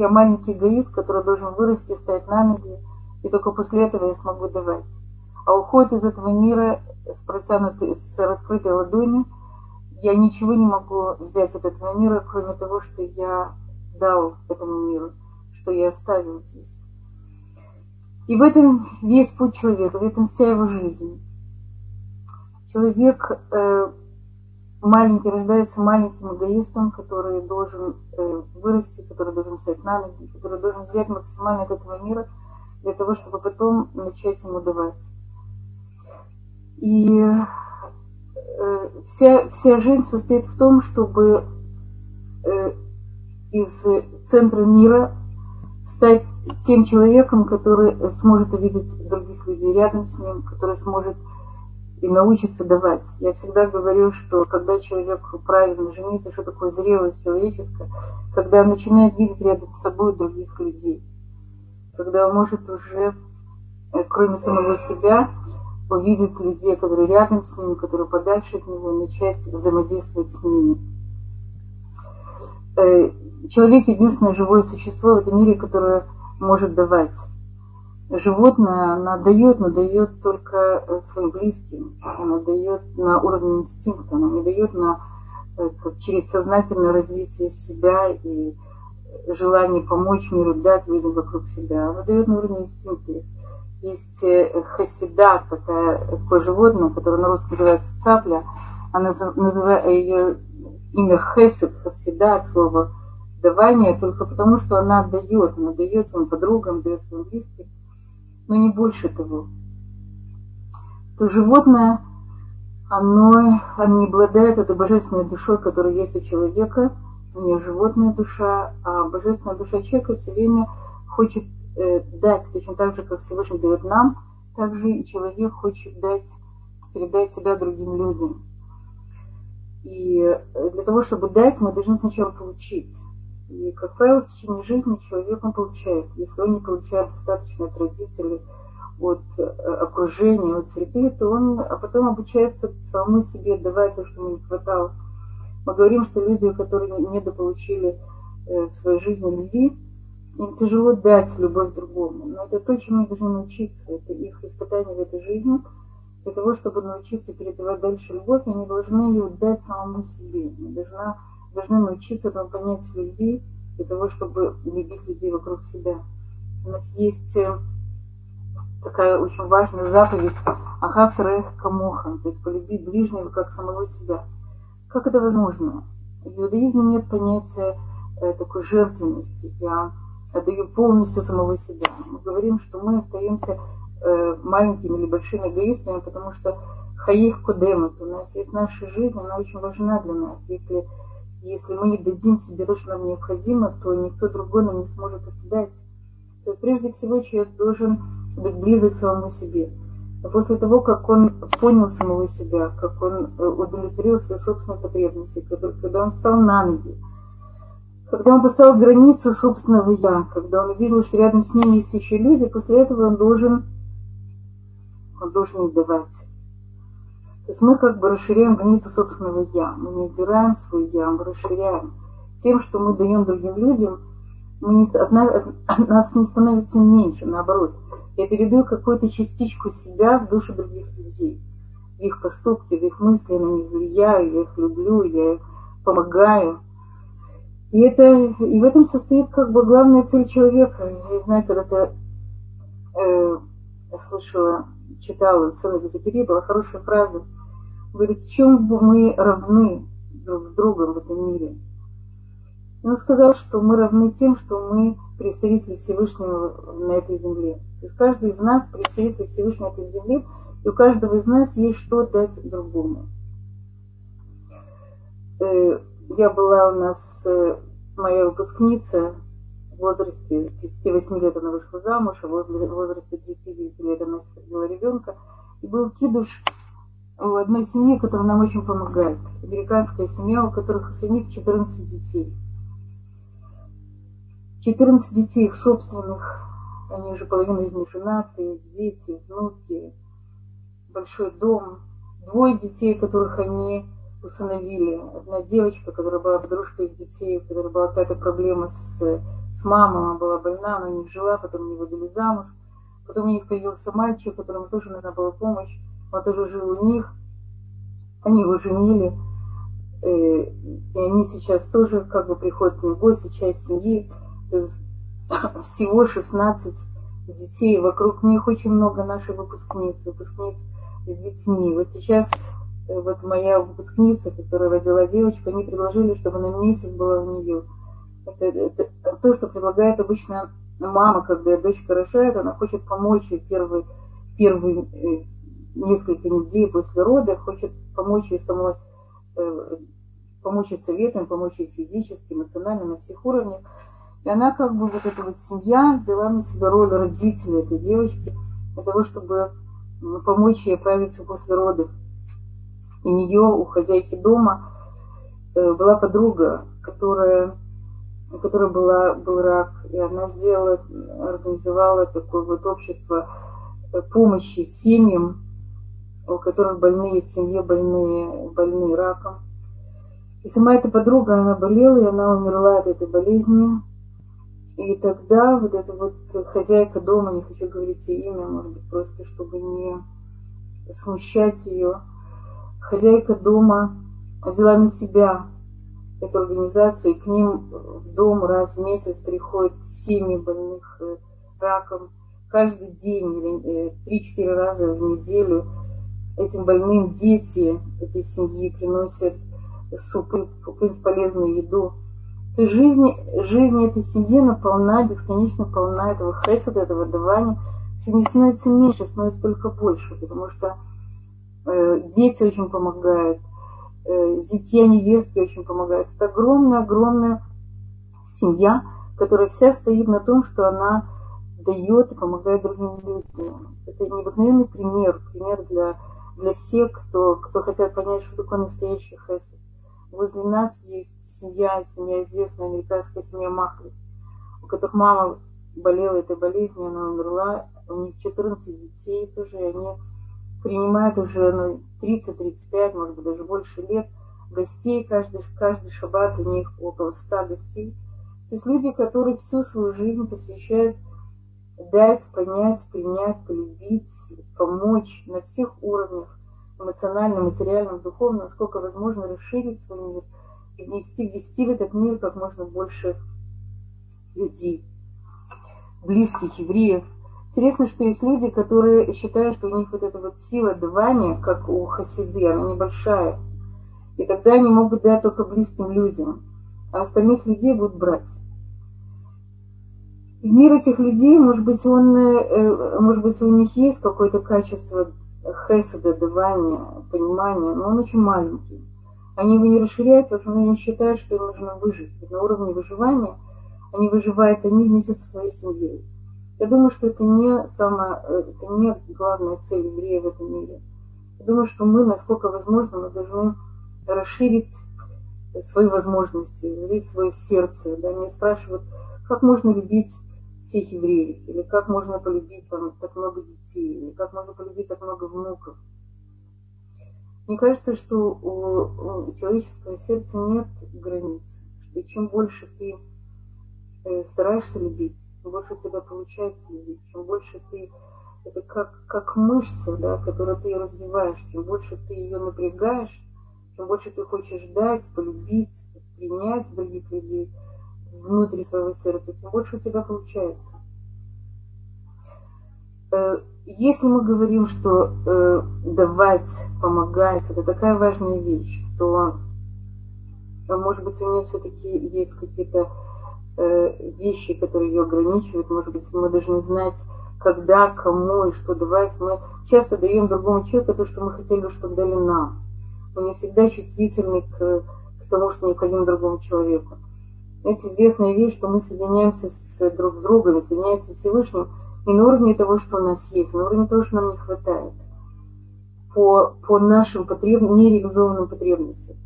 Я маленький эгоист, который должен вырасти, стать на ноги, и только после этого я смогу давать. А уход из этого мира с протянутой, с раскрытой ладонью, я ничего не могу взять от этого мира, кроме того, что я дал этому миру, что я оставил здесь. И в этом весь путь человека, в этом вся его жизнь. Человек э, маленький рождается маленьким эгоистом, который должен э, вырасти, который должен стать на ноги, который должен взять максимально от этого мира для того, чтобы потом начать ему давать. И э, вся, вся жизнь состоит в том, чтобы э, из центра мира стать тем человеком, который сможет увидеть других людей рядом с ним, который сможет и научится давать. Я всегда говорю, что когда человек правильно женится, что такое зрелость человеческая, когда он начинает видеть рядом с собой других людей, когда он может уже, э, кроме самого себя, увидеть людей, которые рядом с ним, которые подальше от него, начать взаимодействовать с ними. Э, человек единственное живое существо в этом мире, которое может давать животное, она дает, но дает только э, своим близким. Она дает на уровне инстинкта, она не дает на, э, как через сознательное развитие себя и желание помочь миру, дать людям вокруг себя. Она дает на уровне инстинкта. Есть, есть э, хасида, такая, такое животное, которое на русском называется цапля. Она называет ее имя хесед, хасида от слова давание, только потому, что она дает, она дает своим подругам, дает своим близким но не больше того. То животное, оно, оно не обладает этой божественной душой, которая есть у человека, у нее животная душа, а божественная душа человека все время хочет э, дать, точно так же, как Всевышний дает нам, также и человек хочет дать, передать себя другим людям. И э, для того, чтобы дать, мы должны сначала получить. И, как правило, в течение жизни человек он получает. Если он не получает достаточно от родителей, от э, окружения, от среды, то он а потом обучается самому себе давать то, что ему не хватало. Мы говорим, что люди, которые недополучили э, в своей жизни любви, им тяжело дать любовь другому. Но это то, чему они должны научиться. Это их испытание в этой жизни. Для того, чтобы научиться передавать дальше любовь, они должны ее дать самому себе. Они должны должны научиться этому понятию любви для того, чтобы любить людей вокруг себя. У нас есть э, такая очень важная заповедь Ахав Камоха, то есть полюби ближнего как самого себя. Как это возможно? В иудаизме нет понятия э, такой жертвенности. Я отдаю полностью самого себя. Мы говорим, что мы остаемся э, маленькими или большими эгоистами, потому что хаих кудемат, у нас есть наша жизнь, она очень важна для нас. Если если мы не дадим себе то, что нам необходимо, то никто другой нам не сможет это дать. То есть прежде всего человек должен быть близок к самому себе. А после того, как он понял самого себя, как он э, удовлетворил свои собственные потребности, когда он стал на ноги, когда он поставил границы собственного «я», когда он увидел, что рядом с ним есть еще люди, после этого он должен, он должен их давать. То есть мы как бы расширяем границы собственного «я». Мы не убираем свой «я», мы расширяем. Тем, что мы даем другим людям, мы не, от, нас, не становится меньше, наоборот. Я передаю какую-то частичку себя в душу других людей. В их поступки, в их мысли, на них влияю, я их люблю, я их помогаю. И, это, и в этом состоит как бы главная цель человека. Я знаю, когда-то э, слышала, читала Сэна Газупери, была хорошая фраза – Говорит, в чем мы равны друг с другом в этом мире? Он сказал, что мы равны тем, что мы представители Всевышнего на этой земле. То есть каждый из нас представитель Всевышнего на этой земле, и у каждого из нас есть что дать другому. Э, я была у нас, э, моя выпускница в возрасте 38 лет она вышла замуж, а в возрасте 39 лет она родила ребенка. И был кидуш у одной семьи, которая нам очень помогает. Американская семья, у которых у самих 14 детей. 14 детей их собственных, они уже половина из них женатые, дети, внуки, большой дом. Двое детей, которых они усыновили. Одна девочка, которая была подружкой их детей, у которой была какая-то проблема с с мамой, мама была больна, она них жила, потом не выдали замуж. Потом у них появился мальчик, которому тоже нужна была помощь. Он тоже жил у них. Они его женили. Э, и они сейчас тоже как бы приходят к ним в гости, часть семьи. Всего 16 детей. Вокруг них очень много наших выпускниц, выпускниц с детьми. Вот сейчас э, вот моя выпускница, которая родила девочку, они предложили, чтобы на месяц была у нее. Это, это то, что предлагает обычно мама, когда дочка рожает, она хочет помочь ей первые э, несколько недель после рода, хочет помочь ей самой, э, помочь ей советом, помочь ей физически, эмоционально, на всех уровнях. И она как бы вот эта вот семья взяла на себя роль родителя этой девочки для того, чтобы помочь ей оправиться после родов. И у нее, у хозяйки дома, э, была подруга, которая у которой была, был рак, и она сделала, организовала такое вот общество э, помощи семьям, у которых больные, семье больные, больные раком. И сама эта подруга, она болела, и она умерла от этой болезни. И тогда вот эта вот хозяйка дома, не хочу говорить ее имя, может быть, просто чтобы не смущать ее, хозяйка дома взяла на себя эту организацию, и к ним в дом раз в месяц приходят семьи больных э, раком. Каждый день или э, 3-4 раза в неделю этим больным дети этой семьи приносят супы, полезную еду. То есть жизнь, жизнь этой семьи наполна, бесконечно полна этого хесада, этого давания. Все не становится меньше, становится только больше, потому что э, дети очень помогают, э, зятья невестки очень помогают. Это огромная-огромная семья, которая вся стоит на том, что она дает и помогает другим людям. Это необыкновенный пример, пример для, для всех, кто, кто хотят понять, что такое настоящий хесед. Возле нас есть семья, семья известная, американская семья Махлис, у которых мама болела этой болезнью, она умерла, у них 14 детей тоже, и они принимают уже ну, 30-35, может быть, даже больше лет гостей, каждый, каждый шаббат у них около 100 гостей. То есть люди, которые всю свою жизнь посвящают дать, понять, принять, полюбить, помочь на всех уровнях, эмоциональном, материальном, духовном, насколько возможно расширить свой мир и внести, ввести в этот мир как можно больше людей, близких, евреев. Интересно, что есть люди, которые считают, что у них вот эта вот сила давания, как у хасиды, она небольшая. И тогда они могут дать только близким людям, а остальных людей будут брать. Мир этих людей, может быть, он, э, может быть, у них есть какое-то качество хесада, давания, понимания, но он очень маленький. Они его не расширяют, потому что они считают, что им нужно выжить. На уровне выживания они выживают они вместе со своей семьей. Я думаю, что это не самая, это не главная цель еврея в этом мире. Я думаю, что мы, насколько возможно, мы должны расширить свои возможности, развить свое сердце. Да? Меня спрашивают, как можно любить всех евреев, или как можно полюбить там, так много детей, или как можно полюбить так много внуков. Мне кажется, что у, у человеческого сердца нет границ, что чем больше ты э, стараешься любить, тем больше у тебя получается любить, чем больше ты это как, как мышца, да, которую ты развиваешь, чем больше ты ее напрягаешь, чем больше ты хочешь дать, полюбить, принять других людей – внутри своего сердца, тем больше у тебя получается. Э, если мы говорим, что э, давать, помогать, это такая важная вещь, то, э, может быть, у нее все-таки есть какие-то вещи, которые ее ограничивают. Может быть, мы должны знать, когда, кому и что давать. Мы часто даем другому человеку то, что мы хотели, чтобы дали нам. Мы не всегда чувствительны к, к тому, что необходимо другому человеку. Знаете, известная вещь, что мы соединяемся с, друг с другом, соединяемся с Всевышним не на уровне того, что у нас есть, на уровне того, что нам не хватает. По, по нашим потреб... нереализованным потребностям.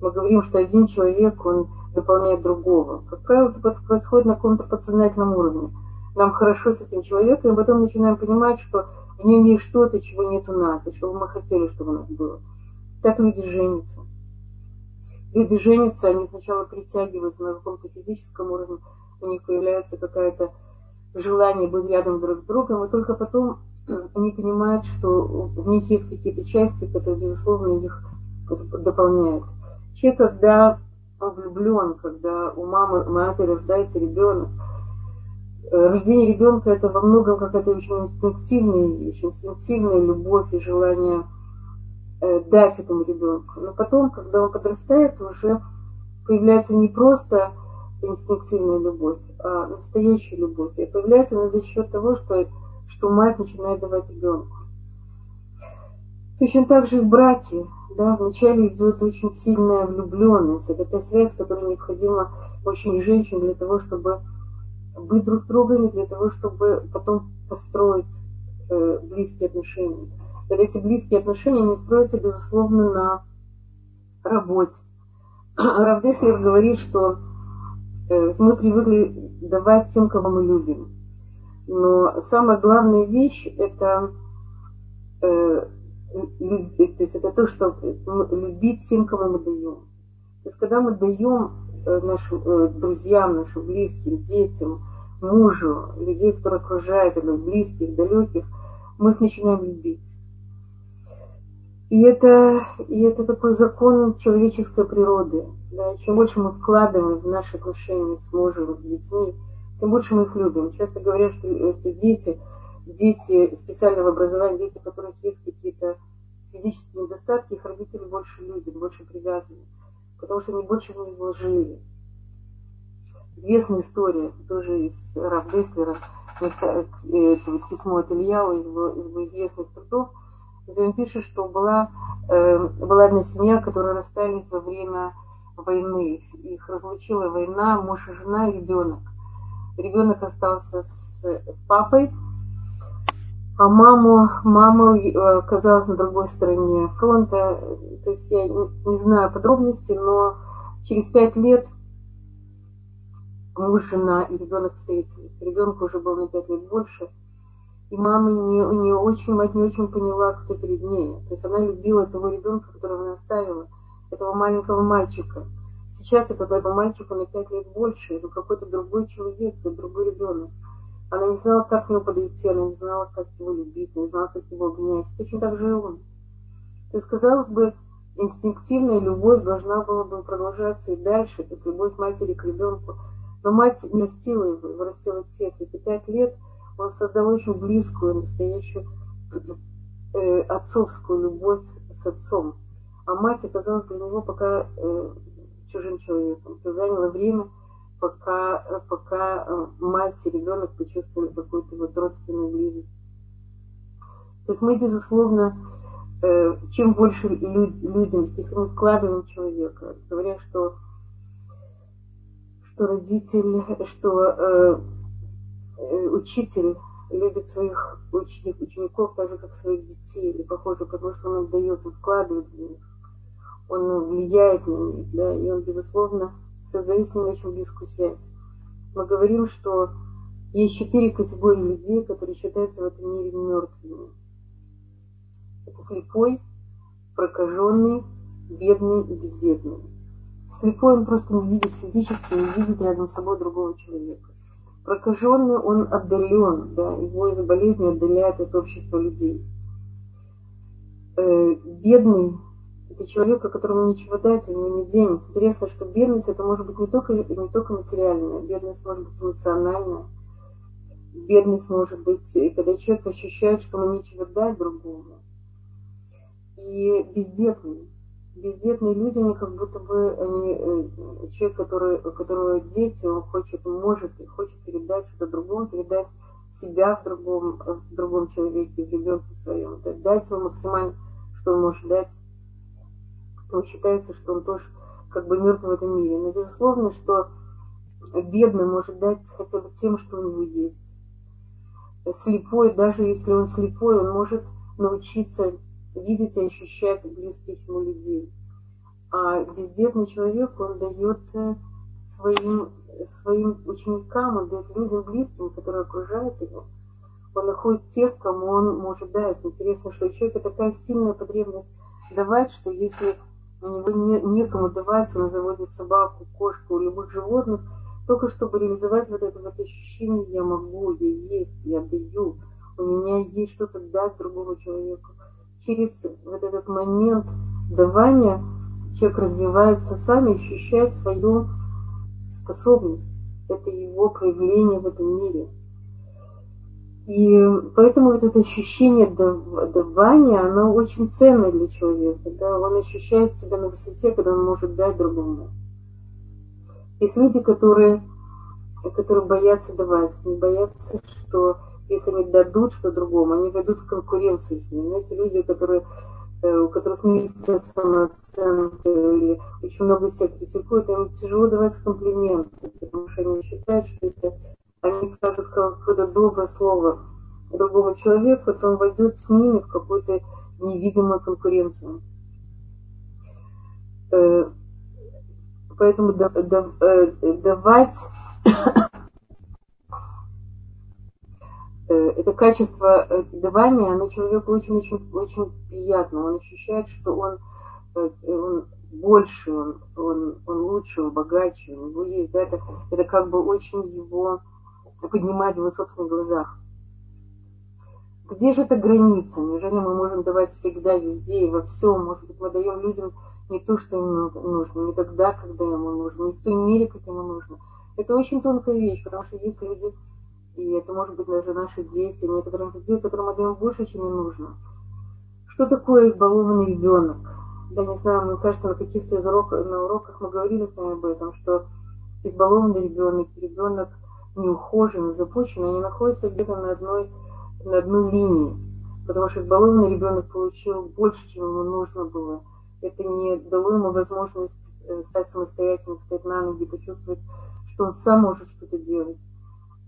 Мы говорим, что один человек, он дополняет другого. Как правило, это происходит на каком-то подсознательном уровне. Нам хорошо с этим человеком, и потом начинаем понимать, что в нем есть что-то, чего нет у нас, и чего мы хотели, чтобы у нас было. Так люди женятся люди женятся, они сначала притягиваются на каком-то физическом уровне, у них появляется какое-то желание быть рядом друг с другом, и только потом они понимают, что в них есть какие-то части, которые, безусловно, их дополняют. Человек, когда влюблен, когда у мамы, матери рождается ребенок, э, рождение ребенка это во многом какая-то очень инстинктивная вещь, инстинктивная любовь и желание дать этому ребенку. Но потом, когда он подрастает, уже появляется не просто инстинктивная любовь, а настоящая любовь. И появляется она за счет того, что, что мать начинает давать ребенку. Точно так же в браке, да, вначале идет очень сильная влюбленность. Это та связь, которая необходима очень женщин для того, чтобы быть друг другом, для того, чтобы потом построить э, близкие отношения. И эти близкие отношения не строятся, безусловно, на работе. Равдеслер говорит, что э, мы привыкли давать тем, кого мы любим. Но самая главная вещь – это э, любить, то есть это то, что любить тем, кому мы даем. То есть когда мы даем э, нашим э, друзьям, нашим близким, детям, мужу, людей, которые окружают, или близких, далеких, мы их начинаем любить. И это, и это такой закон человеческой природы. Да? Чем больше мы вкладываем в наши отношения с мужем, с детьми, тем больше мы их любим. Часто говорят, что это дети – дети специального образования, дети, у которых есть какие-то физические недостатки, их родители больше любят, больше привязаны, потому что они больше в них вложили. Известная история, это тоже из Раф Деслера, это, это вот письмо от Ильяу, из его, его известных трудов, где пишет, что была, э, была одна семья, которая расстались во время войны. Их разлучила война, муж и жена и ребенок. Ребенок остался с, с папой, а маму, мама э, оказалась на другой стороне фронта. То есть я не знаю подробностей, но через пять лет муж, жена и ребенок встретились. Ребенку уже было на пять лет больше. И мама не, не очень, мать не очень поняла, кто перед ней. То есть она любила того ребенка, которого она оставила, этого маленького мальчика. Сейчас это этому мальчику на пять лет больше, это какой-то другой человек, это другой ребенок. Она не знала, как к нему подойти, она не знала, как его любить, не знала, как его обнять. Точно так же и он. То есть, казалось бы, инстинктивная любовь должна была бы продолжаться и дальше, то есть любовь матери к ребенку. Но мать не растила его, растил отец. Эти пять лет он создал очень близкую, настоящую э, отцовскую любовь с отцом. А мать оказалась для него пока э, чужим человеком. Это заняло время, пока, пока э, мать и ребенок почувствовали какую-то вот родственную близость. То есть мы, безусловно, э, чем больше людям, если мы вкладываем человека, говоря, что, что родитель, что э, учитель любит своих учеников так же, как своих детей, или похоже, потому что он отдает, он вкладывает в них, он влияет на них, да, и он, безусловно, создают с ним очень близкую связь. Мы говорим, что есть четыре категории людей, которые считаются в этом мире мертвыми. Это слепой, прокаженный, бедный и бездетный. Слепой он просто не видит физически, не видит рядом с собой другого человека. Прокаженный он отдален, да, его из-за болезни отдаляет от общества людей. Э, бедный это человек, которому нечего дать, ему не денег. Интересно, что бедность это может быть не только, не только материальная, бедность может быть эмоциональная. Бедность может быть, когда человек ощущает, что ему нечего дать другому. И бездетный. Бездетные люди, они как будто бы, они, э, человек, который, которого дети, он хочет, может хочет передать что-то другому, передать себя в другом, в другом человеке, в ребенке своем, дать ему максимально, что он может дать то считается, что он тоже как бы мертв в этом мире. Но безусловно, что бедный может дать хотя бы тем, что у него есть. Слепой, даже если он слепой, он может научиться видеть и ощущать близких ему людей. А бездетный человек, он дает э, своим, своим ученикам, он дает людям близким, которые окружают его, он находит тех, кому он может дать. Интересно, что у человека такая сильная потребность давать, что если у него не, некому давать, он заводит собаку, кошку, любых животных, только чтобы реализовать вот это вот ощущение «я могу», «я есть», «я даю», у меня есть что-то дать другому человеку. Через вот этот момент давания человек развивается сам и ощущает свою способность. Это его проявление в этом мире. И поэтому вот это ощущение давания, оно очень ценное для человека. Да? Он ощущает себя на высоте, когда он может дать другому. Есть люди, которые, которые боятся давать, не боятся, что если они дадут что другому, они войдут в конкуренцию с ним. Эти люди, которые Э, у которых низкая самооценка или очень много себя критикуют, им тяжело давать комплименты, потому что они считают, что если они скажут какое-то доброе слово другому человеку, то он войдет с ними в какую-то невидимую конкуренцию. Э, поэтому э, давать это качество э, давания, оно человеку очень-очень очень приятно. Он ощущает, что он, э, он больше, он, он, он лучше, он богаче, у него есть, да, это, это как бы очень его поднимает в его собственных глазах. Где же эта граница? Неужели мы можем давать всегда, везде и во всем? Может быть, мы даем людям не то, что им нужно, не тогда, когда ему нужно, не в той мере, как ему нужно. Это очень тонкая вещь, потому что есть люди, и это может быть даже наши дети, некоторые людей, которым мы даем больше, чем им нужно. Что такое избалованный ребенок? Я не знаю, мне кажется, на каких-то из уроках, на уроках мы говорили с вами об этом, что избалованный ребенок ребенок неухоженный, запущенный, они находятся где-то на одной, на одной линии. Потому что избалованный ребенок получил больше, чем ему нужно было. Это не дало ему возможность э, стать самостоятельным, встать на ноги, почувствовать, что он сам может что-то делать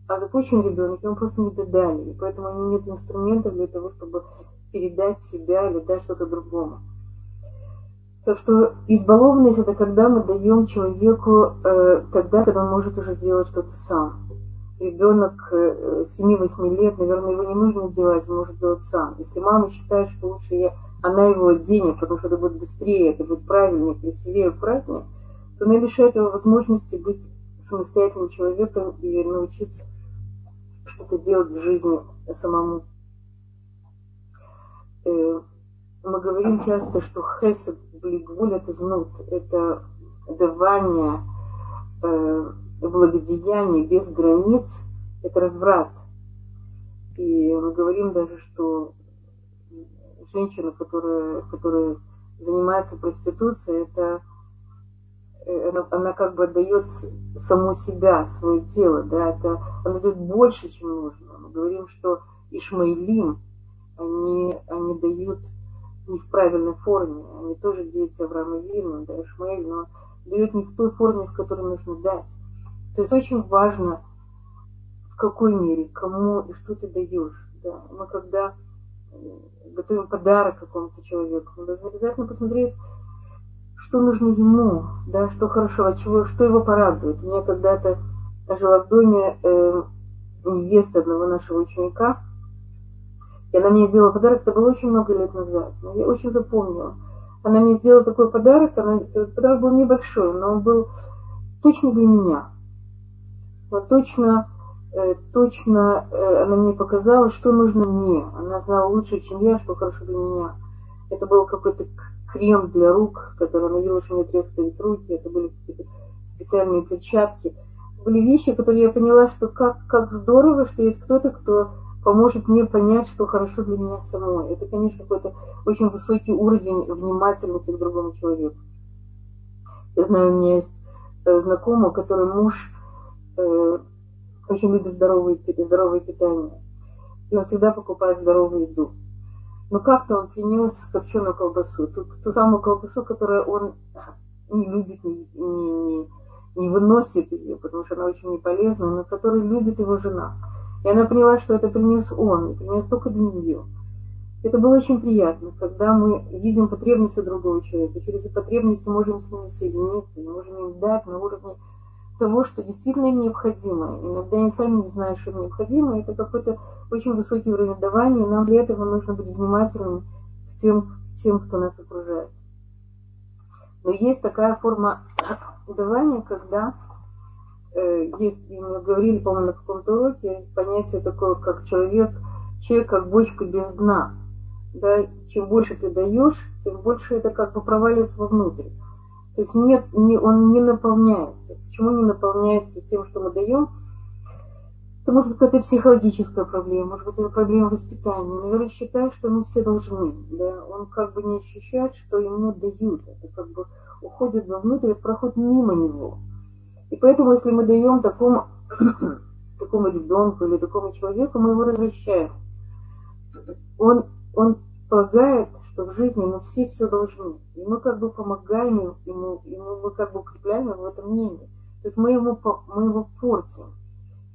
а запущенный ребенок, ему просто не додали, и поэтому нет инструментов для того, чтобы передать себя или дать что-то другому. Так что избалованность это когда мы даем человеку э, тогда, когда он может уже сделать что-то сам. Ребенок э, 7-8 лет, наверное, его не нужно делать, он может делать сам. Если мама считает, что лучше я, она его оденет, потому что это будет быстрее, это будет правильнее, красивее, аккуратнее, то она лишает его возможности быть самостоятельным человеком и научиться что-то делать в жизни самому. Э, мы говорим часто, что хесед, блигвуль, это знут, это давание, э, благодеяние без границ, это разврат. И мы говорим даже, что женщина, которая, которая занимается проституцией, это она, она как бы дает саму себя, свое тело, да, это, она дает больше, чем нужно. Мы говорим, что Ишмаилим, они, они дают не в правильной форме, они тоже дети Авраама Вину, да, Ишмаиль, но дают не в той форме, в которой нужно дать. То есть очень важно, в какой мере, кому и что ты даешь. Да. Мы когда э, готовим подарок какому-то человеку, мы должны обязательно посмотреть, что нужно ему, да, что хорошего, чего, что его порадует. У меня когда-то жила в доме э, невеста одного нашего ученика, и она мне сделала подарок, это было очень много лет назад, но я очень запомнила. Она мне сделала такой подарок, она, подарок был небольшой, но он был точно для меня. Вот точно, э, точно э, она мне показала, что нужно мне. Она знала лучше, чем я, что хорошо для меня. Это был какой-то крем для рук, который видела, что мне трескались руки, это были какие-то специальные перчатки. Были вещи, которые я поняла, что как, как здорово, что есть кто-то, кто поможет мне понять, что хорошо для меня самой. Это, конечно, какой-то очень высокий уровень внимательности к другому человеку. Я знаю, у меня есть э, знакомый, который муж э, очень любит здоровое, здоровое питание. И он всегда покупает здоровую еду. Но как-то он принес копченую колбасу, ту, ту самую колбасу, которую он не любит, не, не, не, выносит ее, потому что она очень неполезная, но которую любит его жена. И она поняла, что это принес он, принес только для нее. Это было очень приятно, когда мы видим потребности другого человека, через потребности можем с ними соединиться, можем им дать на уровне того, что действительно им необходимо. Иногда они сами не знают, что им необходимо. Это какой-то очень высокий уровень давания, и нам для этого нужно быть внимательными к тем, к тем, кто нас окружает. Но есть такая форма давания, когда э, есть, мы говорили, по-моему, на каком-то уроке, есть понятие такое, как человек, человек как бочка без дна. Да, чем больше ты даешь, тем больше это как бы проваливается вовнутрь. То есть нет, не, он не наполняется. Почему не наполняется тем, что мы даем? Это может быть какая-то психологическая проблема, может быть это проблема воспитания. Наверное, считает, что мы все должны. Да? Он как бы не ощущает, что ему дают. Это как бы уходит вовнутрь, проходит мимо него. И поэтому, если мы даем такому, такому ребенку или такому человеку, мы его возвращаем. Он, он полагает, что в жизни мы все все должны. И мы как бы помогаем ему, ему мы как бы укрепляем его в этом мнении. То есть мы, ему, мы его портим.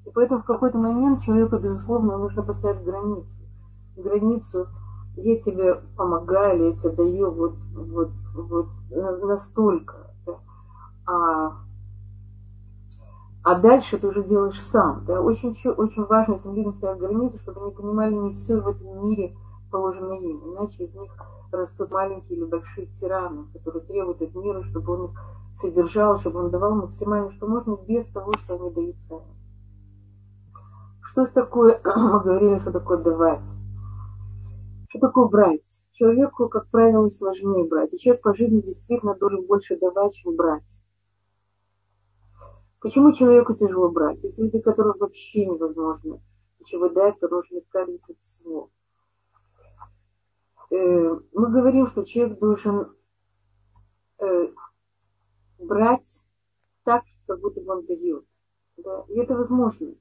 И поэтому в какой-то момент человеку, безусловно, нужно поставить границу. Границу я тебе помогаю, я тебе даю вот, вот, вот настолько. Да? А, а дальше ты уже делаешь сам. Да? Очень, очень важно этим людям ставить границы, чтобы они понимали, не все в этом мире – положено им, иначе из них растут маленькие или большие тираны, которые требуют от мира, чтобы он их содержал, чтобы он давал максимально, что можно, без того, что они дают сами. Что же такое, мы говорили, что такое давать. Что такое брать? Человеку, как правило, сложнее брать. И человек по жизни действительно должен больше давать, чем брать. Почему человеку тяжело брать? Есть люди, которым вообще невозможно ничего дать, потому что кажется всего. Э, мы говорим, что человек должен э, брать так, как будто бы он дает. Да? И это возможно.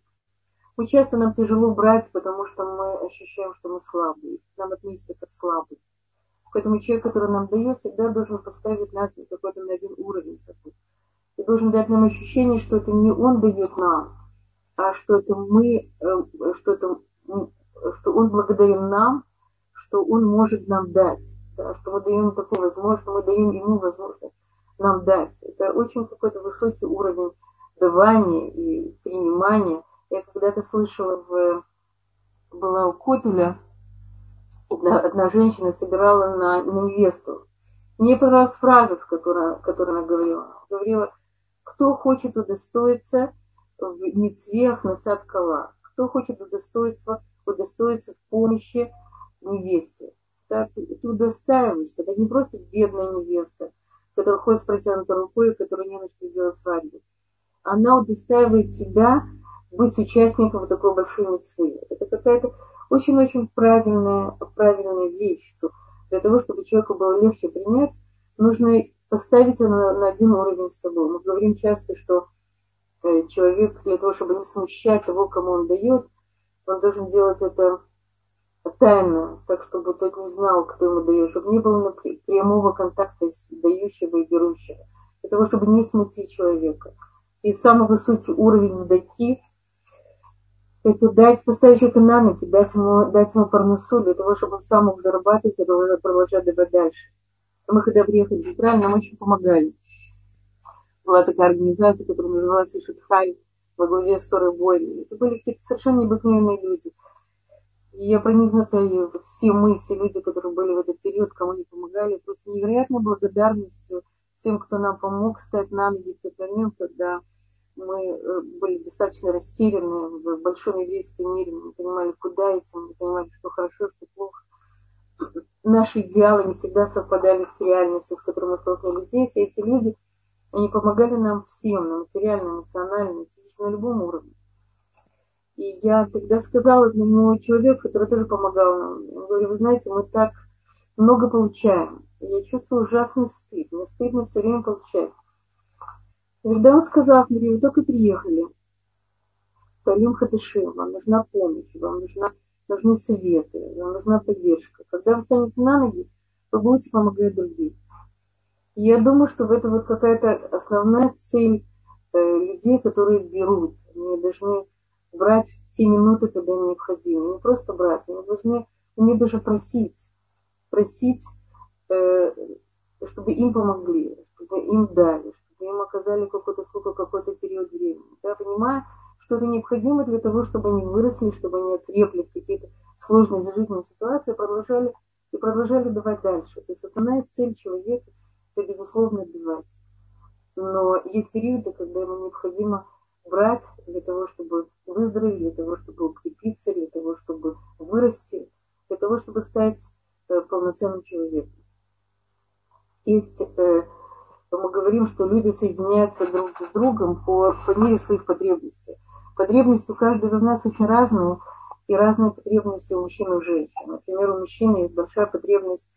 Мы часто нам тяжело брать, потому что мы ощущаем, что мы слабые. Нам относятся как слабые. Поэтому человек, который нам дает, всегда должен поставить нас на какой-то на один уровень собой. И должен дать нам ощущение, что это не он дает нам, а что это мы, э, что это, что он благодарен нам что он может нам дать, да, что мы даем такую возможность, что мы даем ему возможность нам дать. Это очень какой-то высокий уровень давания и принимания. Я когда-то слышала, в, была у Котеля, одна, одна женщина собирала на, невесту. Мне понравилась фраза, которая, которую она говорила. Она говорила, кто хочет удостоиться в мецвех на сад кола, кто хочет удостоиться, удостоиться в помощи невесте. Так, ты удостаиваешься. Это не просто бедная невеста, которая ходит с протянутой рукой, которая не на что сделать свадьбу. Она удостаивает тебя быть участником вот такой большой митцвы. Это какая-то очень-очень правильная, правильная вещь, что для того, чтобы человеку было легче принять, нужно поставить на, на один уровень с тобой. Мы говорим часто, что э, человек для того, чтобы не смущать того, кому он дает, он должен делать это тайно, так чтобы тот не знал, кто ему дает, чтобы не было прямого контакта с дающего и берущего, для того, чтобы не смутить человека. И самый высокий уровень сдаки – это дать, поставить человека на ноги, дать ему, дать ему парносу, для того, чтобы он сам мог зарабатывать и продолжать давать дальше. Мы когда приехали в Израиль, нам очень помогали. Была такая организация, которая называлась Ишутхаль, во главе с Торой Бойли. Это были какие-то совершенно необыкновенные люди – я проникнута, все мы, все люди, которые были в этот период, кому не помогали, просто невероятной благодарностью тем, кто нам помог стать на ноги в тот момент, когда мы э, были достаточно растеряны в большом еврейском мире, мы не понимали, куда идти, мы не понимали, что хорошо, что плохо. Наши идеалы не всегда совпадали с реальностью, с которой мы столкнулись здесь, и эти люди, они помогали нам всем, на материальном, эмоциональном, на любом уровне. И я тогда сказала одному человеку, который тоже помогал нам, говорю, вы знаете, мы так много получаем. Я чувствую ужасный стыд. Мне стыдно все время получать. Когда он сказал, смотри, вы только приехали, Пойдем Хатышим, вам нужна помощь, вам нужна, нужны советы, вам нужна поддержка. Когда вы станете на ноги, вы будете помогать другим. И я думаю, что это вот какая-то основная цель э, людей, которые берут. Они должны брать те минуты, когда необходимо. Не просто брать, они должны уметь даже просить. Просить, э, чтобы им помогли, чтобы им дали, чтобы им оказали какую-то услугу какой-то период времени. Я понимаю, что это необходимо для того, чтобы они выросли, чтобы они окрепли в какие-то сложные жизненные ситуации, продолжали и продолжали давать дальше. То есть основная цель человека – это, безусловно, давать. Но есть периоды, когда ему необходимо брать для того, чтобы выздороветь, для того, чтобы укрепиться, для того, чтобы вырасти, для того, чтобы стать э, полноценным человеком. Есть, э, мы говорим, что люди соединяются друг с другом по, по мере своих потребностей. Потребности у каждого из нас очень разные, и разные потребности у мужчин и у женщин. Например, у мужчины есть большая потребность,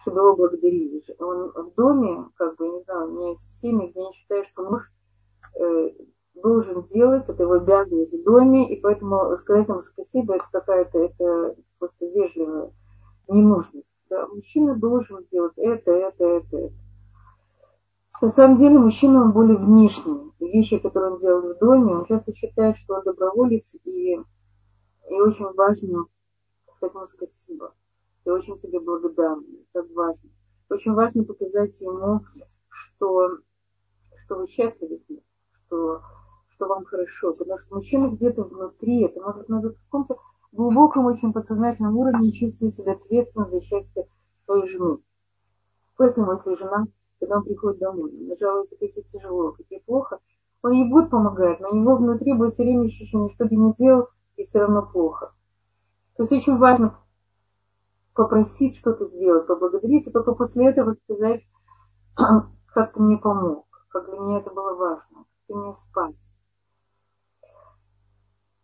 чтобы его благодарили. Он в доме, как бы, не знаю, у меня есть семьи, где я считаю, что муж э, должен делать, это его обязанность в доме, и поэтому сказать ему спасибо, это какая-то, это просто вежливая ненужность. Да? Мужчина должен делать это, это, это, это. На самом деле мужчина он более внешний. Вещи, которые он делает в доме, он часто считает, что он доброволец, и, и очень важно сказать ему спасибо. Я очень тебе благодарна. Это важно. Очень важно показать ему, что, что вы счастливы с ним, что что вам хорошо. Потому что мужчина где-то внутри, это может на каком-то глубоком, очень подсознательном уровне чувствует себя ответственным за счастье своей жены. Поэтому, если жена, когда он приходит домой, она жалуется, как ей тяжело, как ей плохо, он ей будет помогать, но у него внутри будет все время ощущение, что бы ни делал, и все равно плохо. То есть очень важно попросить что-то сделать, поблагодарить, и только после этого сказать, как ты мне помог, как для меня это было важно, как ты мне спас.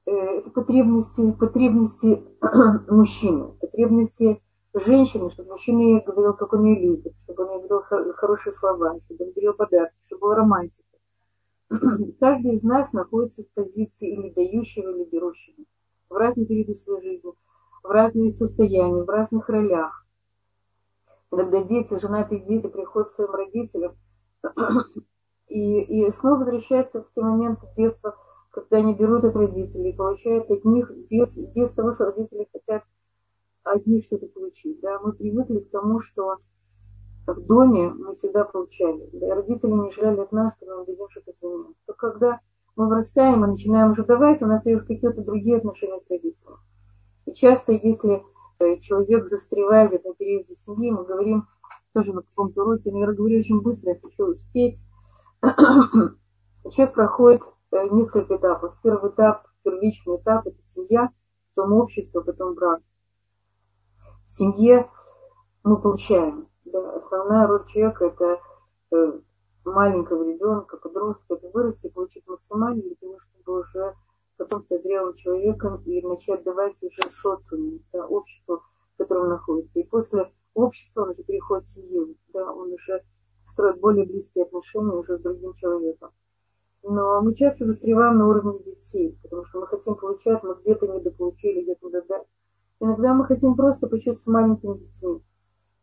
Это потребности, потребности мужчины, потребности женщины, чтобы мужчина говорил, как он ее любит, чтобы он ей говорил хорошие слова, чтобы он дарил подарки, чтобы была романтика. Каждый из нас находится в позиции или дающего, или берущего. В разные периоды своей жизни, в разные состояния, в разных ролях. Когда дети, женатые дети приходят к своим родителям и, и снова возвращаются в те моменты детства, когда они берут от родителей, получают от них без, без того, что родители хотят от них что-то получить. Да? Мы привыкли к тому, что в доме мы всегда получали. Да? Родители не ждали от нас, что им дадим что-то взамен. То когда мы вырастаем и начинаем уже давать, у нас есть какие-то другие отношения с родителями. И часто, если э, человек застревает на периоде семьи, мы говорим тоже на каком-то уроке, я, говорю очень быстро, я хочу успеть. Человек проходит несколько этапов. Первый этап, первичный этап – это семья, потом общество, потом брак. В семье мы получаем. Да, основная роль человека – это э, маленького ребенка, подростка, это вырасти, получить максимально для того, чтобы уже потом стать зрелым человеком и начать давать уже социуму, да, обществу, в котором он находится. И после общества он уже переходит в семью, да, он уже строит более близкие отношения уже с другим человеком. Но мы часто застреваем на уровне детей, потому что мы хотим получать, мы где-то недополучили, где-то да. Иногда мы хотим просто почувствовать маленькими детьми.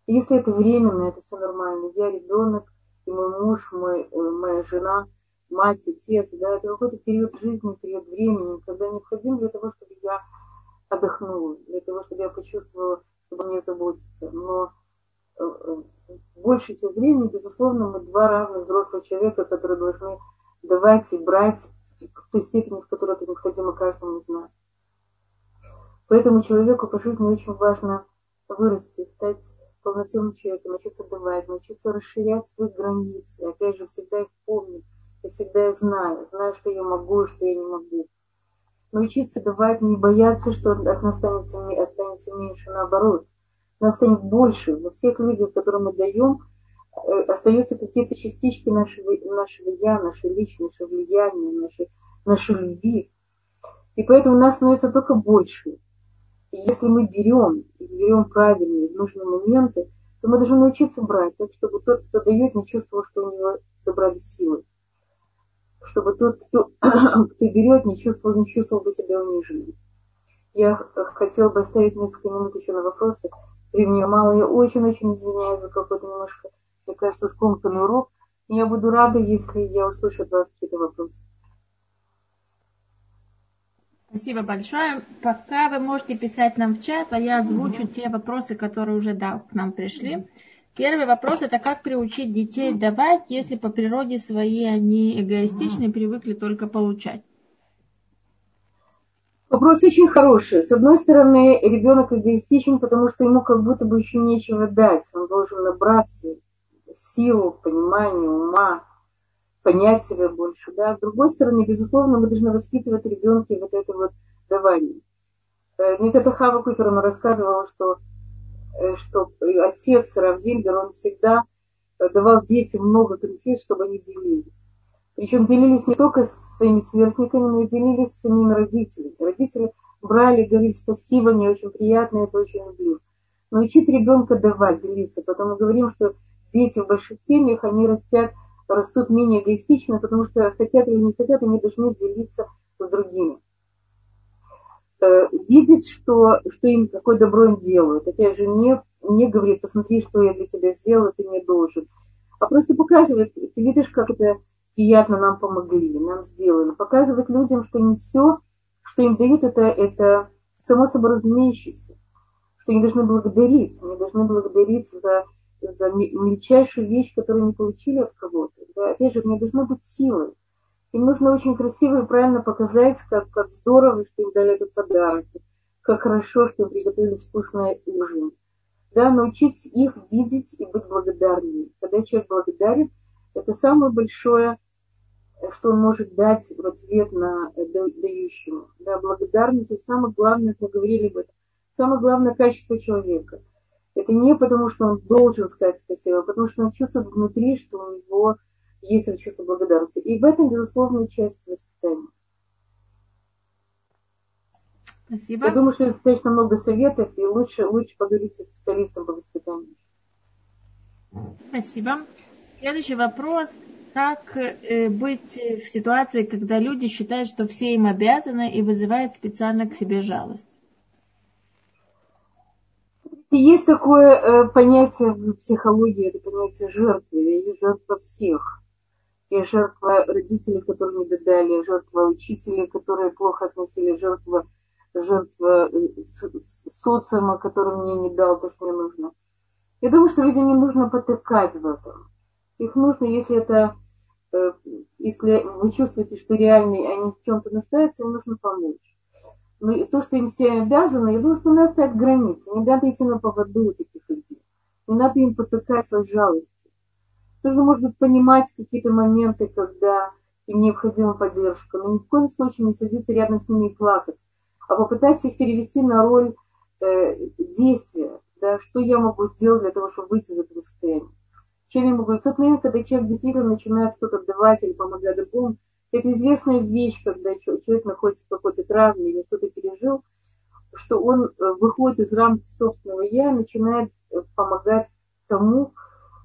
И если это временно, это все нормально. Я ребенок, и мой муж, мой, э, моя жена, мать, отец, да, это какой-то период жизни, период времени, когда необходим для того, чтобы я отдохнула, для того, чтобы я почувствовала, чтобы мне заботиться. Но э, э, большей часть времени, безусловно, мы два разных взрослых человека, которые должны давать и брать в той степени, в которой это необходимо каждому из нас. Поэтому человеку по жизни очень важно вырасти, стать полноценным человеком, научиться давать, научиться расширять свои границы. Опять же, всегда их помнить, и всегда их знаю, знаю, что я могу что я не могу. Научиться давать, не бояться, что от нас останется, останется меньше, наоборот. Нас станет больше. Во всех людях, которым мы даем, остаются какие-то частички нашего, нашего я, нашей личности, влияния, нашей, нашей любви. И поэтому нас становится только больше. И если мы берем, берем правильные, нужные моменты, то мы должны научиться брать, так чтобы тот, кто дает, не чувствовал, что у него забрали силы. Чтобы тот, кто, кто берет, не чувствовал, не чувствовал бы себя униженным. Я хотела бы оставить несколько минут еще на вопросы. Времени мало, я очень-очень извиняюсь за какой-то немножко мне кажется, скомканный урок. И я буду рада, если я услышу от вас какие-то вопросы. Спасибо большое. Пока вы можете писать нам в чат, а я озвучу те вопросы, которые уже да, к нам пришли. Первый вопрос это как приучить детей давать, если по природе своей они эгоистичны, привыкли только получать. Вопрос очень хороший. С одной стороны, ребенок эгоистичен, потому что ему как будто бы еще нечего дать. Он должен набраться силу, понимание, ума, понять себя больше. Да? С другой стороны, безусловно, мы должны воспитывать ребенка вот это вот давание. Э, Никита Хава Купер рассказывал, что, э, что отец Равзильбер, он всегда давал детям много конфет, чтобы они делились. Причем делились не только с своими сверстниками, но и делились с самими родителями. Родители брали, говорили спасибо, мне очень приятно, это очень люблю. Но учить ребенка давать, делиться. Потом мы говорим, что дети в больших семьях, они растят, растут менее эгоистично, потому что хотят или не хотят, они должны делиться с другими. Э, видеть, что, что им какое добро им делают. Опять же, не, не говорит, посмотри, что я для тебя сделал, ты мне должен. А просто показывать, ты видишь, как это приятно нам помогли, нам сделали. Показывать людям, что не все, что им дают, это, это само собой разумеющееся. Что они должны благодарить. Они должны благодарить за, за мельчайшую вещь, которую они получили от кого-то. Да? Опять же, мне должна быть силой. Им нужно очень красиво и правильно показать, как, как здорово, что им дали этот подарок, как хорошо, что им приготовили вкусный ужин. Да, научить их видеть и быть благодарными. Когда человек благодарен, это самое большое что он может дать в ответ на дающему. Да, благодарность это самое главное, мы говорили об этом, самое главное качество человека. Это не потому, что он должен сказать спасибо, а потому что он чувствует внутри, что у него есть это чувство благодарности. И в этом, безусловно, часть воспитания. Спасибо. Я думаю, что достаточно много советов, и лучше, лучше поговорить с специалистом по воспитанию. Спасибо. Следующий вопрос как э, быть в ситуации, когда люди считают, что все им обязаны и вызывают специально к себе жалость? Есть такое э, понятие в психологии, это понятие жертвы. Есть жертва всех. Есть жертва родителей, которые не додали, жертва учителей, которые плохо относились, жертва, жертва э, социума, который мне не дал то, что мне нужно. Я думаю, что людям не нужно потыкать в этом. Их нужно, если это Э, если вы чувствуете, что реально они в чем-то нуждаются, им нужно помочь. Но то, что им все обязаны, я думаю, что надо ставить границы. Не надо идти на поводу у таких людей. Не надо им потыкать своей жалости. Может быть, понимать какие-то моменты, когда им необходима поддержка, но ни в коем случае не садиться рядом с ними и плакать, а попытаться их перевести на роль э, действия. Да, что я могу сделать для того, чтобы выйти из этого состояния чем я могу. И в тот момент, когда человек действительно начинает что-то давать или помогать другому, это известная вещь, когда человек находится в какой-то травме или что-то пережил, что он э, выходит из рамки собственного я, начинает э, помогать тому,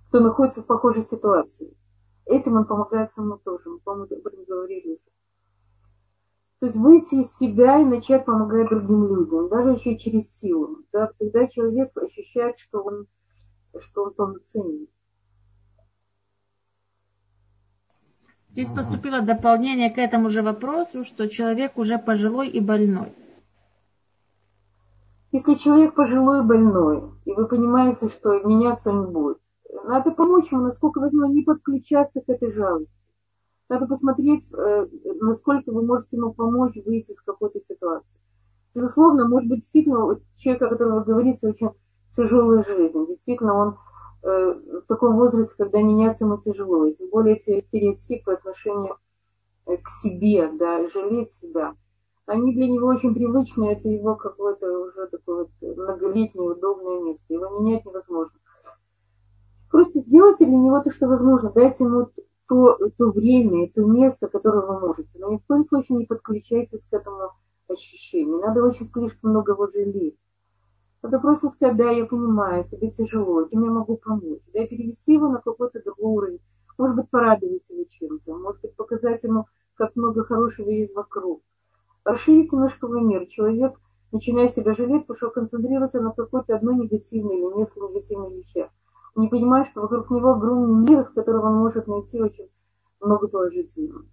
кто находится в похожей ситуации. Этим он помогает самому тоже. Мы, по-моему, об этом говорили уже. То есть выйти из себя и начать помогать другим людям, даже еще и через силу. Да? Когда человек ощущает, что он, что он полноценен. Здесь поступило дополнение к этому же вопросу, что человек уже пожилой и больной. Если человек пожилой и больной, и вы понимаете, что меняться не будет, надо помочь ему, насколько возможно, не подключаться к этой жалости. Надо посмотреть, э, насколько вы можете ему помочь выйти из какой-то ситуации. Безусловно, может быть, действительно, человек, о котором вы говорите, очень тяжелая жизнь. Действительно, он в таком возрасте, когда меняться ему тяжело. И тем более эти стереотипы отношения э, к себе, да, жалеть себя, они для него очень привычны, это его какое-то уже такое вот многолетнее удобное место. Его менять невозможно. Просто сделайте для него то, что возможно. Дайте ему то, то время, то место, которое вы можете. Но ни в коем случае не подключайтесь к этому ощущению. Надо очень слишком много его жалеть. Это просто сказать, да, я понимаю, тебе тяжело, чем я могу помочь. Да, перевести его на какой-то другой уровень. Может быть, порадовать его чем-то. Может быть, показать ему, как много хорошего есть вокруг. Расширить немножко его мир. Человек начинает себя жалеть, потому что концентрируется на какой-то одной негативной или несколько негативных вещах. Не понимает, что вокруг него огромный мир, с которого он может найти очень много положительного.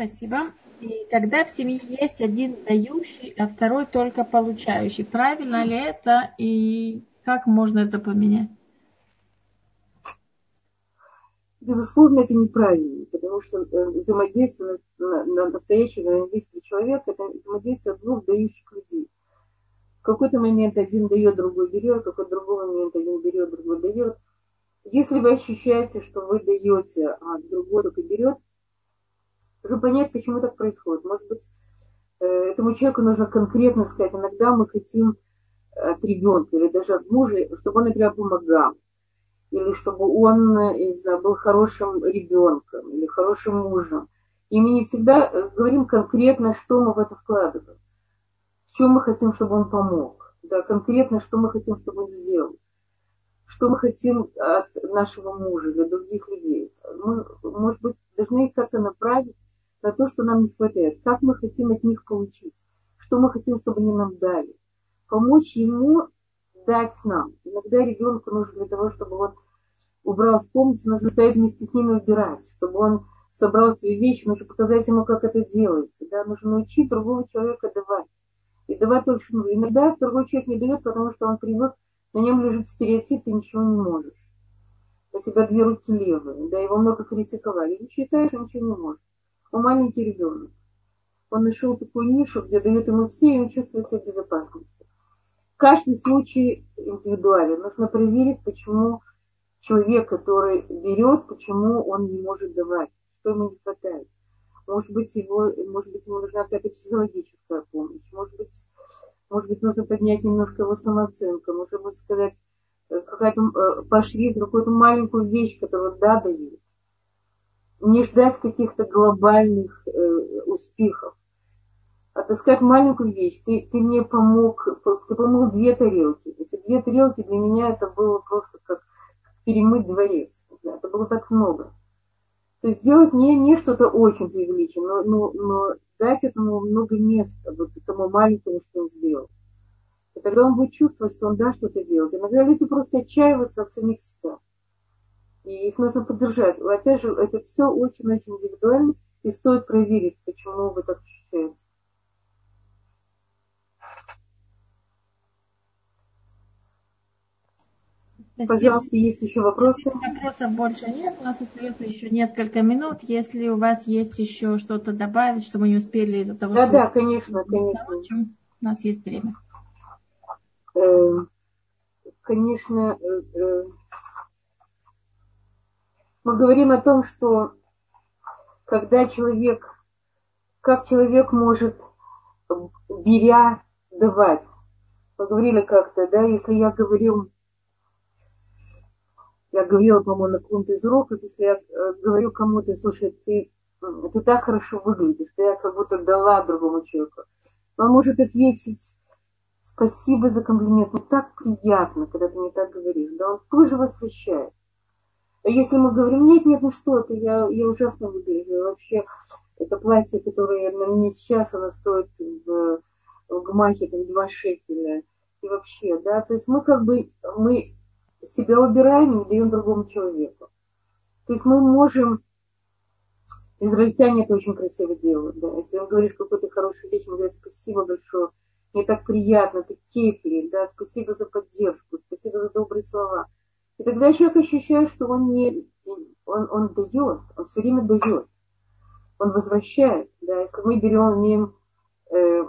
Спасибо. И когда в семье есть один дающий, а второй только получающий, правильно ли это и как можно это поменять? Безусловно, это неправильно, потому что э, взаимодействие на, на настоящее взаимодействие человека это взаимодействие двух дающих людей. В какой-то момент один дает, другой берет, в какой-то другой момент один берет, другой дает. Если вы ощущаете, что вы даете, а другой только берет, нужно понять, почему так происходит. Может быть, э, этому человеку нужно конкретно сказать, иногда мы хотим от ребенка или даже от мужа, чтобы он, например, помогал, или чтобы он, не знаю, был хорошим ребенком или хорошим мужем. И мы не всегда э, говорим конкретно, что мы в это вкладываем, в чем мы хотим, чтобы он помог, да, конкретно, что мы хотим, чтобы он сделал, что мы хотим от нашего мужа или других людей. Мы, может быть, должны как-то направить на то, что нам не хватает, как мы хотим от них получить, что мы хотим, чтобы они нам дали помочь ему дать нам. Иногда ребенку нужно для того, чтобы он убрал в комнате, нужно стоять вместе с ним и убирать, чтобы он собрал свои вещи, нужно показать ему, как это делается. Да? Нужно научить другого человека давать. И давать только что Иногда другой человек не дает, потому что он привык, на нем лежит стереотип, ты ничего не можешь. У тебя две руки левые, да, его много критиковали. И считаешь, он ничего не может. Он маленький ребенок. Он нашел такую нишу, где дает ему все, и он чувствует себя в безопасности каждый случай индивидуален. Нужно проверить, почему человек, который берет, почему он не может давать, что ему не хватает. Может быть, его, может быть, ему нужна какая-то психологическая помощь, может быть, может быть, нужно поднять немножко его самооценку, может быть, сказать, э, какая-то, э, пошли какую-то маленькую вещь, которую да дают. Не ждать каких-то глобальных э, успехов отыскать маленькую вещь. Ты, ты мне помог, ты помыл две тарелки. Эти две тарелки для меня это было просто как перемыть дворец. Это было так много. То есть сделать не, не что-то очень преувеличенное, но, но, но дать этому много места, вот этому маленькому, что он сделал. И тогда он будет чувствовать, что он да что-то делает. Иногда люди просто отчаиваются от самих себя. И их нужно поддержать. Опять же, это все очень-очень индивидуально, и стоит проверить, почему вы так ощущаете. Пожалуйста, есть еще вопросы? Вопросов больше нет. У нас остается еще несколько минут. Если у вас есть еще что-то добавить, что мы не успели из-за того, да, что... Да, да, конечно, конечно. У нас есть время. Эм, конечно, э, э, мы говорим о том, что когда человек, как человек может, беря, давать. Мы говорили как-то, да, если я говорил я говорила, по-моему, на каком-то из уроков, если я э, говорю кому-то, слушай, ты, ты так хорошо выглядишь, ты я как будто дала другому человеку. Он может ответить, спасибо за комплимент, ну так приятно, когда ты мне так говоришь, да, он тоже восхищает. А если мы говорим, нет, нет, ну что ты, я, я ужасно выгляжу, вообще, это платье, которое на мне сейчас, оно стоит в, в гмахе там два шекеля, и вообще, да, то есть мы как бы, мы себя убираем и даем другому человеку. То есть мы можем, израильтяне это очень красиво делают, да, если он говорит какую-то хорошую вещь, он говорит спасибо большое, мне так приятно, ты кепли, да, спасибо за поддержку, спасибо за добрые слова. И тогда человек ощущает, что он не, он, он дает, он все время дает, он возвращает, да, если мы берем, имеем, э,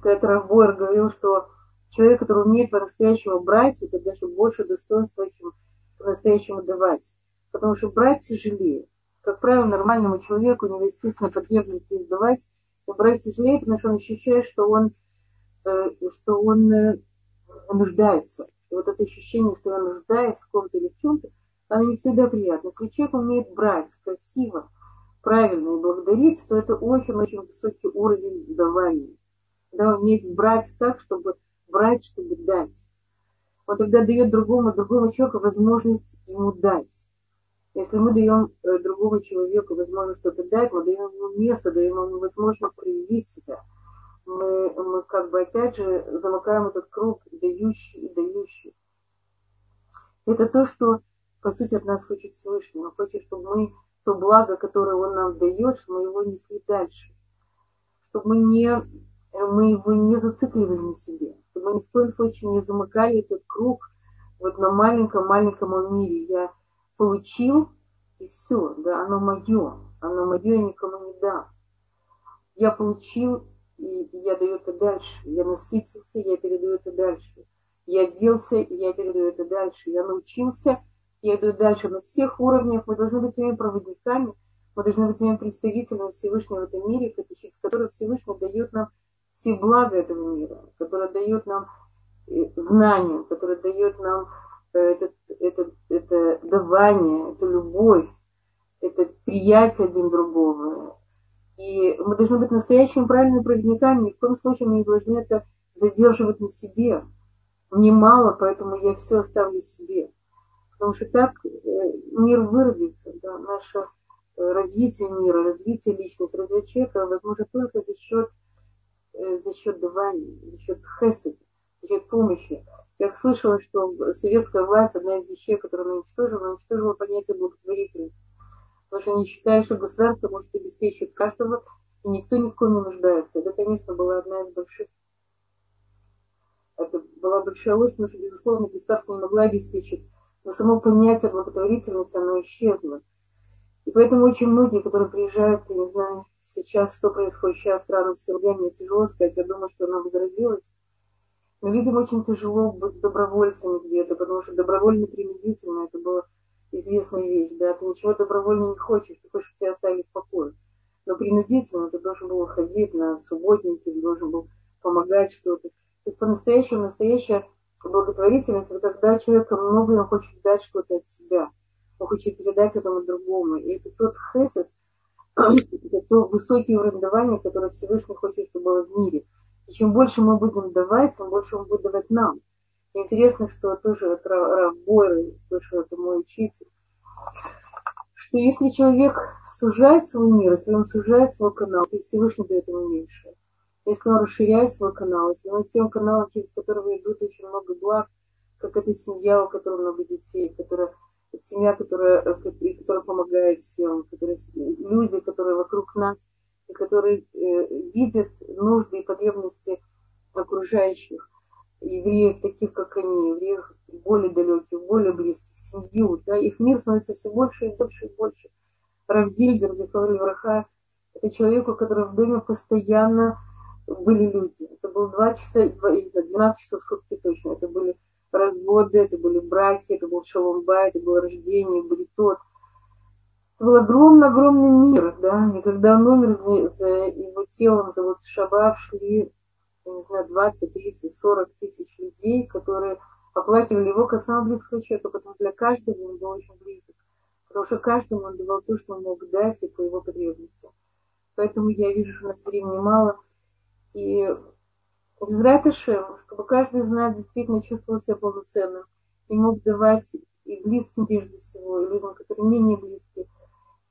когда Равбойер говорил, что Человек, который умеет по-настоящему брать, это даже больше достоинства, чем по-настоящему давать. Потому что брать тяжелее. Как правило, нормальному человеку не естественно потребности издавать, но брать тяжелее, потому что он ощущает, что он, э, что он э, нуждается. И вот это ощущение, что он нуждается в ком-то или в чем-то, оно не всегда приятно. Если человек умеет брать красиво, правильно и благодарить, то это очень-очень высокий уровень давания. Да, уметь брать так, чтобы брать, чтобы дать. Он тогда дает другому, другому человеку возможность ему дать. Если мы даем э, другому человеку возможность что-то дать, мы даем ему место, даем ему возможность проявить себя. Мы, мы как бы опять же замыкаем этот круг дающий и дающий. Это то, что по сути от нас хочет Всевышний. Он хочет, чтобы мы то благо, которое он нам дает, чтобы мы его несли дальше. Чтобы мы не мы его не зацикливали на себе. Мы ни в коем случае не замыкали этот круг вот на маленьком-маленьком мире. Я получил, и все, да, оно мое. Оно мое, я никому не дам. Я получил, и я даю это дальше. Я насытился, я передаю это дальше. Я оделся, и я передаю это дальше. Я научился, Я иду дальше. На всех уровнях мы должны быть теми проводниками, мы должны быть теми представителями Всевышнего в этом мире, через которых Всевышний дает нам все блага этого мира, который дает нам э, знания, который дает нам э, это, это, это давание, это любовь, это приятие один другого. И мы должны быть настоящими правильными проводниками, ни в коем случае мы не должны это задерживать на себе. Мне мало, поэтому я все оставлю себе. Потому что так э, мир выродится, да, наше э, развитие мира, развитие личности, развитие человека возможно только за счет, э, за счет давания, за счет хесед, за счет помощи. Я слышала, что советская власть, одна из вещей, которую она уничтожила, уничтожила понятие благотворительности. Потому что они считают, что государство может обеспечить каждого, и никто ни в ком не нуждается. Это, конечно, была одна из больших это была большая ложь, потому что, безусловно, государство не могла обеспечить, но само понятие благотворительности, оно исчезло. И поэтому очень многие, которые приезжают, я не знаю сейчас, что происходит сейчас в странах Сергея, мне тяжело сказать, я думаю, что оно возродилось. Но, видимо, очень тяжело быть добровольцами где-то, потому что добровольно принудительно, это была известная вещь, да, ты ничего добровольно не хочешь, ты хочешь, тебя оставили в покое. Но принудительно ты должен был ходить на субботники, ты должен был помогать что-то. То есть по-настоящему настоящая благотворительность, это когда человек много он хочет дать что-то от себя. Он хочет передать этому другому. И это тот хесед, это то высокий уровень давания, который Всевышний хочет, чтобы было в мире. И чем больше мы будем давать, тем больше он будет давать нам. Интересно, что тоже от Рав Бойра, слышал, это мой учитель, что если человек сужает свой мир, если он сужает свой канал, то Всевышний дает ему меньше. Если он расширяет свой канал, если он тем каналом, через которого идут очень много благ, как эта семья, у которой много детей, которая семья, которая, которая помогает всем, которые, люди, которые вокруг нас, и которые э, видят нужды и потребности окружающих евреев, таких как они, евреев более далеких, более близких, семью, да, их мир становится все больше и больше и больше. Равзильбер, Зихаври Враха, это человек, у которого в доме постоянно были люди. Это было 2 часа, 12 часов в сутки точно. Это были разводы, это были браки, это был шаломбай, это было рождение, бритот. Это был огромный-огромный мир, да, и когда он умер за, за его телом, то вот в Шабав шли, я не знаю, 20, 30, 40 тысяч людей, которые оплакивали его как самого близкого человека, потому что для каждого он был очень близок. Потому что каждому он давал то, что он мог дать, и по его потребностям. Поэтому я вижу, что у нас времени мало. И Безрат Шем, чтобы каждый из нас действительно чувствовал себя полноценным и мог давать и близким прежде всего, и людям, которые менее близки,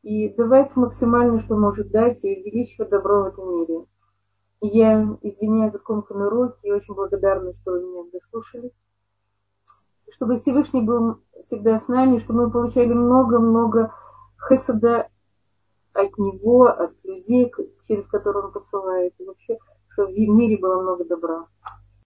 и давать максимально, что может дать, и увеличивать добро в этом мире. Я извиняюсь за скомканный урок и очень благодарна, что вы меня дослушали. Чтобы Всевышний был всегда с нами, чтобы мы получали много-много хесада от Него, от людей, через которые Он посылает. И вообще чтобы в мире было много добра.